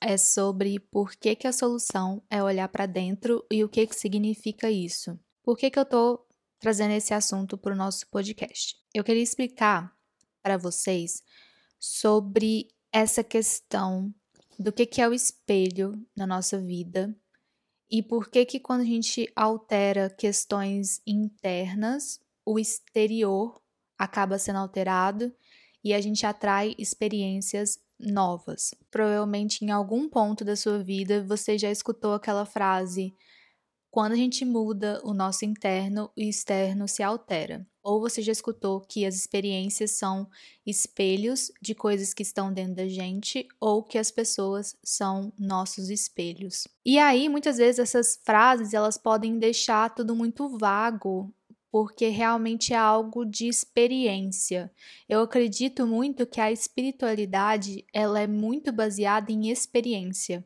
é sobre por que, que a solução é olhar para dentro e o que, que significa isso. Por que, que eu estou trazendo esse assunto para o nosso podcast? Eu queria explicar para vocês sobre essa questão do que, que é o espelho na nossa vida e por que que quando a gente altera questões internas, o exterior acaba sendo alterado e a gente atrai experiências novas. Provavelmente em algum ponto da sua vida você já escutou aquela frase: quando a gente muda o nosso interno, o externo se altera. Ou você já escutou que as experiências são espelhos de coisas que estão dentro da gente, ou que as pessoas são nossos espelhos. E aí, muitas vezes essas frases, elas podem deixar tudo muito vago porque realmente é algo de experiência. Eu acredito muito que a espiritualidade, ela é muito baseada em experiência.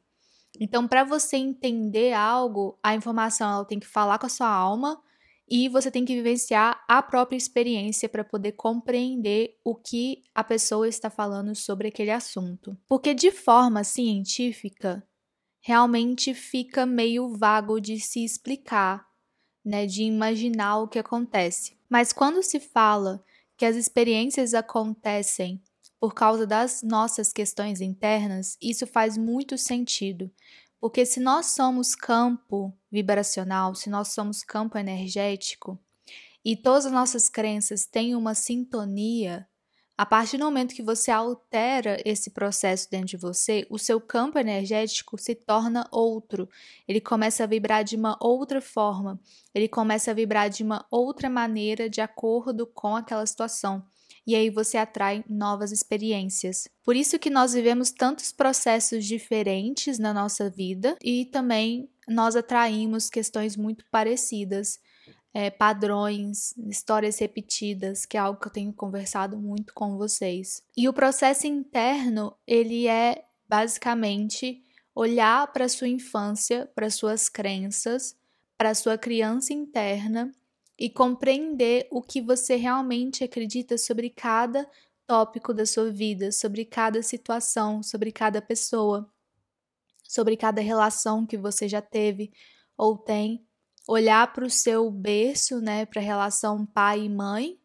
Então, para você entender algo, a informação ela tem que falar com a sua alma e você tem que vivenciar a própria experiência para poder compreender o que a pessoa está falando sobre aquele assunto. Porque de forma científica, realmente fica meio vago de se explicar né, de imaginar o que acontece. Mas quando se fala que as experiências acontecem por causa das nossas questões internas, isso faz muito sentido. Porque se nós somos campo vibracional, se nós somos campo energético, e todas as nossas crenças têm uma sintonia, a partir do momento que você altera esse processo dentro de você, o seu campo energético se torna outro. Ele começa a vibrar de uma outra forma, ele começa a vibrar de uma outra maneira de acordo com aquela situação. E aí você atrai novas experiências. Por isso que nós vivemos tantos processos diferentes na nossa vida e também nós atraímos questões muito parecidas é, padrões, histórias repetidas, que é algo que eu tenho conversado muito com vocês. E o processo interno, ele é basicamente olhar para sua infância, para suas crenças, para sua criança interna e compreender o que você realmente acredita sobre cada tópico da sua vida, sobre cada situação, sobre cada pessoa, sobre cada relação que você já teve ou tem olhar para o seu berço, né, para a relação pai e mãe,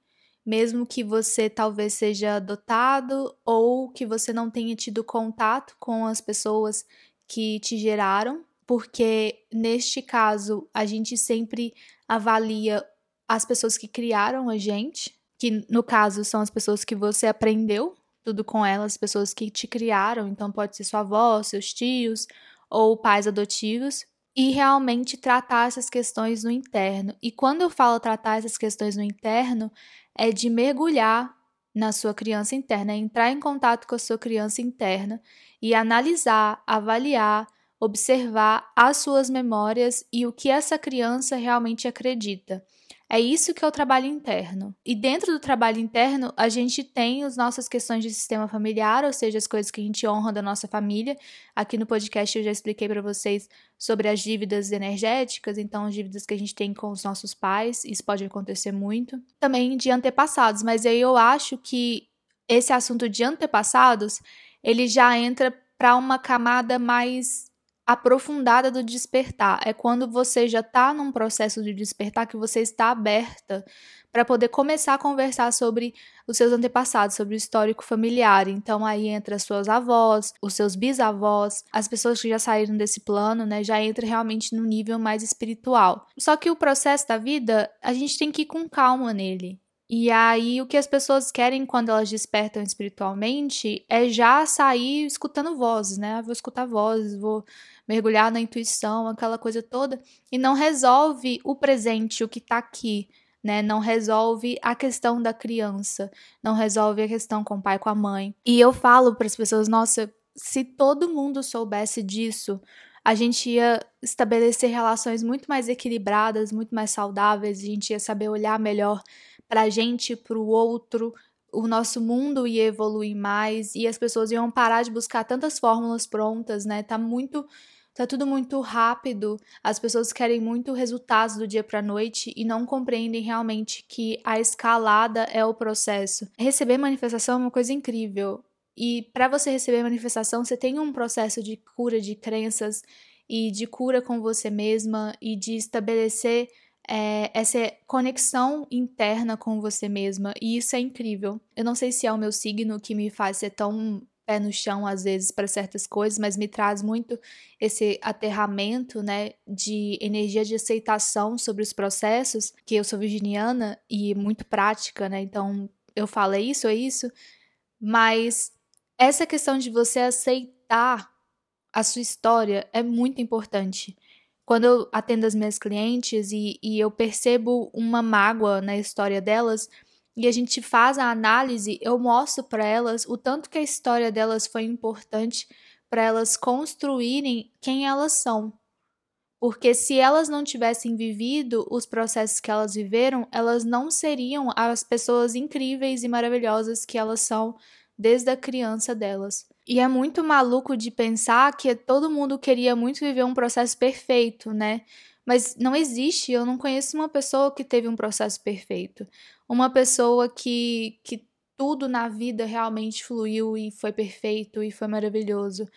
mesmo que você talvez seja adotado ou que você não tenha tido contato com as pessoas que te geraram, porque neste caso a gente sempre avalia as pessoas que criaram a gente, que no caso são as pessoas que você aprendeu tudo com elas, as pessoas que te criaram, então pode ser sua avó, seus tios ou pais adotivos, e realmente tratar essas questões no interno. E quando eu falo tratar essas questões no interno, é de mergulhar na sua criança interna, é entrar em contato com a sua criança interna e analisar, avaliar, observar as suas memórias e o que essa criança realmente acredita. É isso que é o trabalho interno. E dentro do trabalho interno, a gente tem as nossas questões de sistema familiar, ou seja, as coisas que a gente honra da nossa família. Aqui no podcast eu já expliquei para vocês sobre as dívidas energéticas, então as dívidas que a gente tem com os nossos pais, isso pode acontecer muito. Também de antepassados, mas aí eu acho que esse assunto de antepassados, ele já entra para uma camada mais aprofundada do despertar. É quando você já está num processo de despertar que você está aberta para poder começar a conversar sobre os seus antepassados, sobre o histórico familiar. Então aí entra as suas avós, os seus bisavós, as pessoas que já saíram desse plano, né, já entra realmente no nível mais espiritual. Só que o processo da vida, a gente tem que ir com calma nele. E aí, o que as pessoas querem quando elas despertam espiritualmente é já sair escutando vozes, né? vou escutar vozes, vou mergulhar na intuição, aquela coisa toda, e não resolve o presente, o que tá aqui, né? Não resolve a questão da criança, não resolve a questão com o pai, com a mãe. E eu falo para as pessoas, nossa, se todo mundo soubesse disso, a gente ia estabelecer relações muito mais equilibradas, muito mais saudáveis, a gente ia saber olhar melhor para a gente, para o outro, o nosso mundo ia evoluir mais e as pessoas iam parar de buscar tantas fórmulas prontas, né? Tá muito tá tudo muito rápido. As pessoas querem muito resultados do dia para noite e não compreendem realmente que a escalada é o processo. Receber manifestação é uma coisa incrível. E para você receber manifestação, você tem um processo de cura de crenças e de cura com você mesma e de estabelecer é, essa conexão interna com você mesma, e isso é incrível. Eu não sei se é o meu signo que me faz ser tão pé no chão às vezes para certas coisas, mas me traz muito esse aterramento, né, de energia de aceitação sobre os processos, que eu sou virginiana e muito prática, né? Então, eu falo é isso, é isso, mas essa questão de você aceitar a sua história é muito importante quando eu atendo as minhas clientes e, e eu percebo uma mágoa na história delas e a gente faz a análise, eu mostro para elas o tanto que a história delas foi importante para elas construírem quem elas são. Porque se elas não tivessem vivido os processos que elas viveram, elas não seriam as pessoas incríveis e maravilhosas que elas são desde a criança delas. E é muito maluco de pensar que todo mundo queria muito viver um processo perfeito, né? Mas não existe, eu não conheço uma pessoa que teve um processo perfeito. Uma pessoa que, que tudo na vida realmente fluiu e foi perfeito e foi maravilhoso.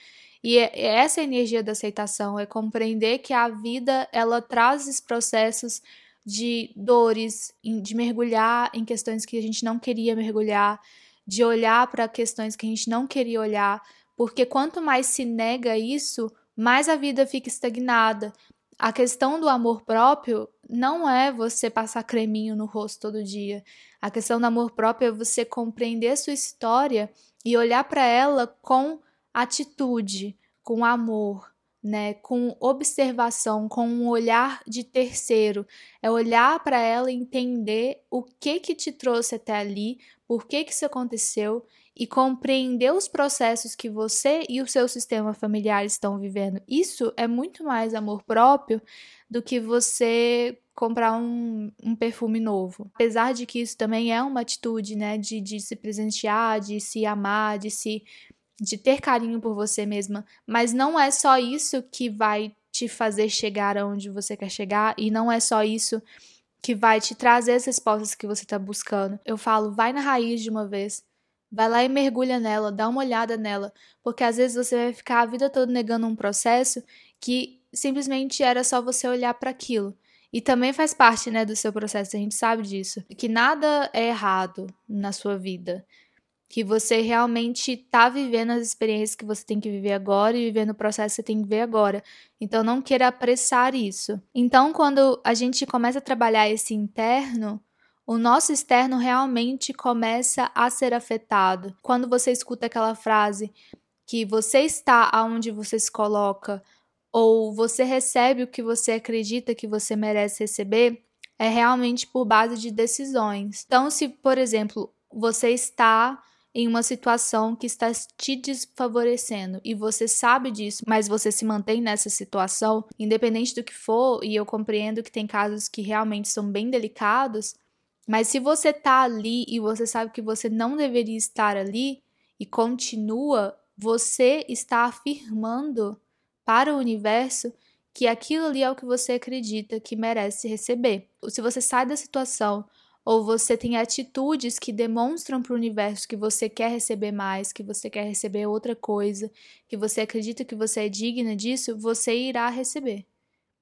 E é, é essa energia da aceitação, é compreender que a vida ela traz esses processos de dores, de mergulhar em questões que a gente não queria mergulhar, de olhar para questões que a gente não queria olhar, porque quanto mais se nega isso, mais a vida fica estagnada. A questão do amor próprio não é você passar creminho no rosto todo dia. A questão do amor próprio é você compreender sua história e olhar para ela com atitude, com amor, né, com observação, com um olhar de terceiro, é olhar para ela e entender o que que te trouxe até ali, por que que isso aconteceu e compreender os processos que você e o seu sistema familiar estão vivendo. Isso é muito mais amor próprio do que você comprar um, um perfume novo. Apesar de que isso também é uma atitude, né, de, de se presentear, de se amar, de se de ter carinho por você mesma, mas não é só isso que vai te fazer chegar aonde você quer chegar e não é só isso que vai te trazer as respostas que você está buscando. Eu falo, vai na raiz de uma vez. Vai lá e mergulha nela, dá uma olhada nela, porque às vezes você vai ficar a vida toda negando um processo que simplesmente era só você olhar para aquilo. E também faz parte, né, do seu processo, a gente sabe disso, que nada é errado na sua vida que você realmente está vivendo as experiências que você tem que viver agora e vivendo o processo que você tem que viver agora. Então não queira apressar isso. Então quando a gente começa a trabalhar esse interno, o nosso externo realmente começa a ser afetado. Quando você escuta aquela frase que você está aonde você se coloca ou você recebe o que você acredita que você merece receber, é realmente por base de decisões. Então, se, por exemplo, você está em uma situação que está te desfavorecendo e você sabe disso, mas você se mantém nessa situação, independente do que for, e eu compreendo que tem casos que realmente são bem delicados, mas se você tá ali e você sabe que você não deveria estar ali e continua, você está afirmando para o universo que aquilo ali é o que você acredita que merece receber. Se você sai da situação ou você tem atitudes que demonstram para o universo que você quer receber mais, que você quer receber outra coisa, que você acredita que você é digna disso, você irá receber.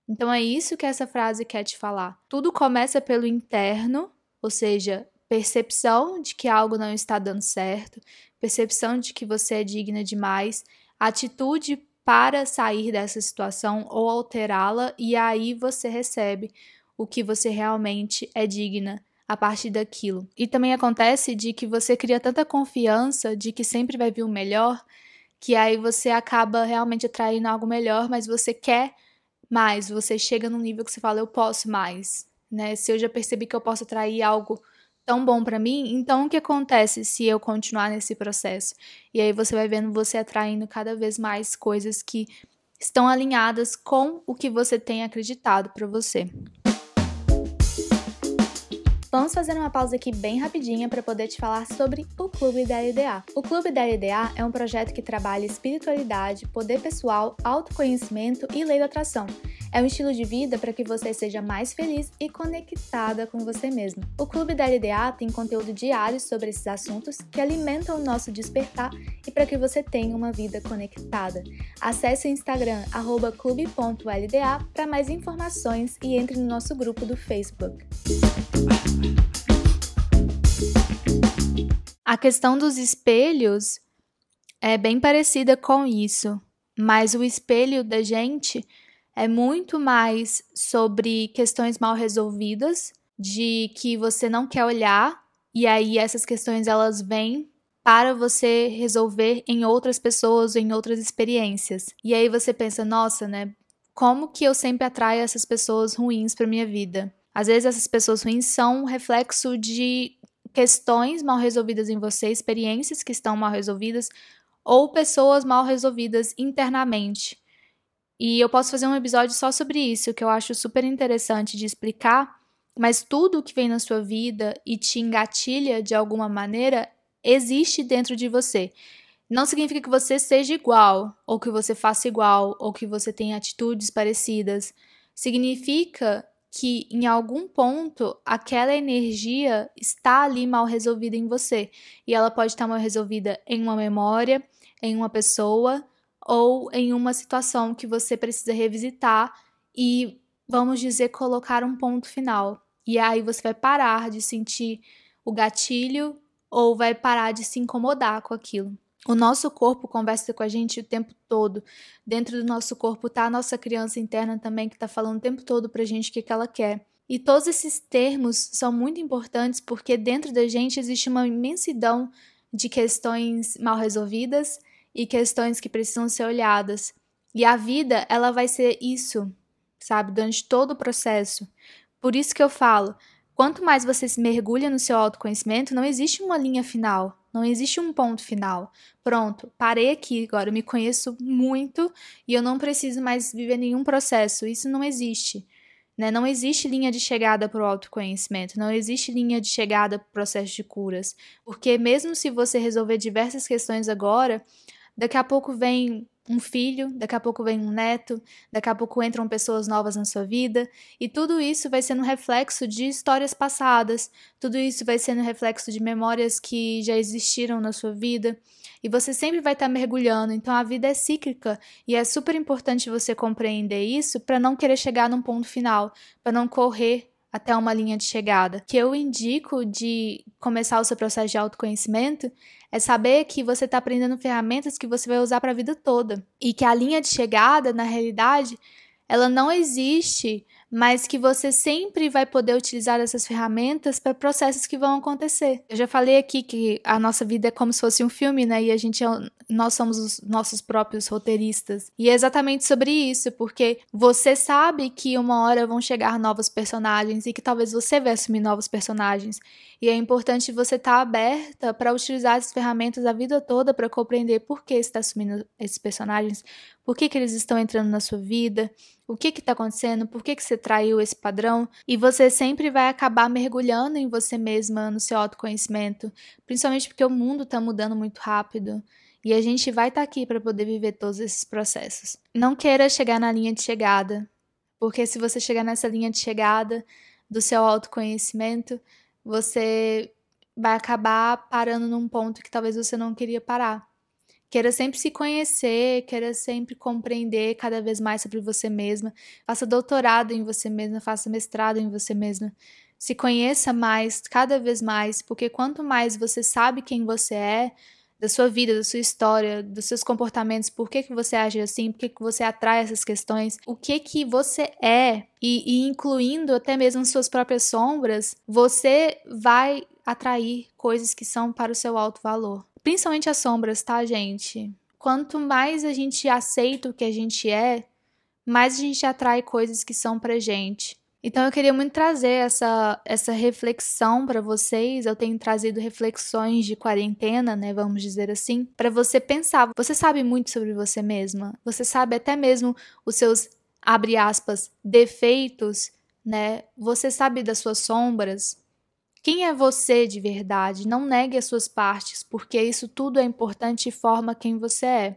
Então é isso que essa frase quer te falar. Tudo começa pelo interno, ou seja, percepção de que algo não está dando certo, percepção de que você é digna demais, atitude para sair dessa situação ou alterá-la, e aí você recebe o que você realmente é digna a partir daquilo. E também acontece de que você cria tanta confiança de que sempre vai vir o melhor, que aí você acaba realmente atraindo algo melhor, mas você quer mais, você chega num nível que você fala, eu posso mais, né? Se eu já percebi que eu posso atrair algo tão bom para mim, então o que acontece se eu continuar nesse processo? E aí você vai vendo você atraindo cada vez mais coisas que estão alinhadas com o que você tem acreditado para você. Vamos fazer uma pausa aqui bem rapidinha para poder te falar sobre o Clube da LDA. O Clube da LDA é um projeto que trabalha espiritualidade, poder pessoal, autoconhecimento e lei da atração. É um estilo de vida para que você seja mais feliz e conectada com você mesmo. O Clube da LDA tem conteúdo diário sobre esses assuntos que alimentam o nosso despertar e para que você tenha uma vida conectada. Acesse o Instagram clube.lda para mais informações e entre no nosso grupo do Facebook. A questão dos espelhos é bem parecida com isso, mas o espelho da gente é muito mais sobre questões mal resolvidas, de que você não quer olhar e aí essas questões elas vêm para você resolver em outras pessoas ou em outras experiências. E aí você pensa, nossa, né? Como que eu sempre atraio essas pessoas ruins para minha vida? Às vezes essas pessoas ruins são reflexo de questões mal resolvidas em você, experiências que estão mal resolvidas ou pessoas mal resolvidas internamente. E eu posso fazer um episódio só sobre isso, que eu acho super interessante de explicar, mas tudo que vem na sua vida e te engatilha de alguma maneira existe dentro de você. Não significa que você seja igual, ou que você faça igual, ou que você tenha atitudes parecidas. Significa que em algum ponto aquela energia está ali mal resolvida em você. E ela pode estar mal resolvida em uma memória, em uma pessoa ou em uma situação que você precisa revisitar e, vamos dizer, colocar um ponto final. E aí você vai parar de sentir o gatilho ou vai parar de se incomodar com aquilo. O nosso corpo conversa com a gente o tempo todo. Dentro do nosso corpo tá a nossa criança interna também, que está falando o tempo todo pra gente o que, que ela quer. E todos esses termos são muito importantes porque dentro da gente existe uma imensidão de questões mal resolvidas e questões que precisam ser olhadas. E a vida, ela vai ser isso, sabe, durante todo o processo. Por isso que eu falo, quanto mais você se mergulha no seu autoconhecimento, não existe uma linha final. Não existe um ponto final. Pronto, parei aqui agora, eu me conheço muito e eu não preciso mais viver nenhum processo. Isso não existe. Né? Não existe linha de chegada para o autoconhecimento, não existe linha de chegada para o processo de curas. Porque mesmo se você resolver diversas questões agora, daqui a pouco vem um filho, daqui a pouco vem um neto, daqui a pouco entram pessoas novas na sua vida, e tudo isso vai sendo reflexo de histórias passadas, tudo isso vai sendo reflexo de memórias que já existiram na sua vida, e você sempre vai estar mergulhando. Então a vida é cíclica e é super importante você compreender isso para não querer chegar num ponto final, para não correr até uma linha de chegada. Que eu indico de começar o seu processo de autoconhecimento é saber que você está aprendendo ferramentas que você vai usar para a vida toda e que a linha de chegada, na realidade, ela não existe mas que você sempre vai poder utilizar essas ferramentas para processos que vão acontecer. Eu já falei aqui que a nossa vida é como se fosse um filme, né? E a gente é, nós somos os nossos próprios roteiristas. E é exatamente sobre isso, porque você sabe que uma hora vão chegar novos personagens e que talvez você vai assumir novos personagens. E é importante você estar tá aberta para utilizar essas ferramentas a vida toda para compreender por que está assumindo esses personagens, por que, que eles estão entrando na sua vida, o que está acontecendo, por que, que você traiu esse padrão, e você sempre vai acabar mergulhando em você mesma, no seu autoconhecimento, principalmente porque o mundo está mudando muito rápido. E a gente vai estar tá aqui para poder viver todos esses processos. Não queira chegar na linha de chegada, porque se você chegar nessa linha de chegada do seu autoconhecimento, você vai acabar parando num ponto que talvez você não queria parar. Queira sempre se conhecer, queira sempre compreender cada vez mais sobre você mesma. Faça doutorado em você mesma, faça mestrado em você mesma. Se conheça mais, cada vez mais, porque quanto mais você sabe quem você é, da sua vida, da sua história, dos seus comportamentos, por que, que você age assim, por que, que você atrai essas questões, o que que você é, e, e incluindo até mesmo suas próprias sombras, você vai atrair coisas que são para o seu alto valor. Principalmente as sombras, tá, gente? Quanto mais a gente aceita o que a gente é, mais a gente atrai coisas que são pra gente. Então eu queria muito trazer essa, essa reflexão para vocês. Eu tenho trazido reflexões de quarentena, né, vamos dizer assim, para você pensar. Você sabe muito sobre você mesma? Você sabe até mesmo os seus abre aspas defeitos, né? Você sabe das suas sombras? Quem é você de verdade? Não negue as suas partes, porque isso tudo é importante e forma quem você é.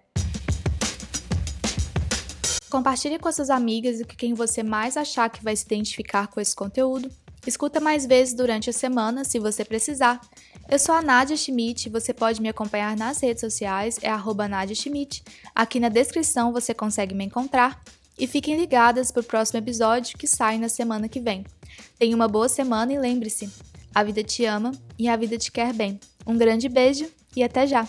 Compartilhe com suas amigas e com quem você mais achar que vai se identificar com esse conteúdo. Escuta mais vezes durante a semana, se você precisar. Eu sou a Nadia Schmidt, você pode me acompanhar nas redes sociais, é arroba Nadia Schmidt. Aqui na descrição você consegue me encontrar. E fiquem ligadas para o próximo episódio que sai na semana que vem. Tenha uma boa semana e lembre-se, a vida te ama e a vida te quer bem. Um grande beijo e até já!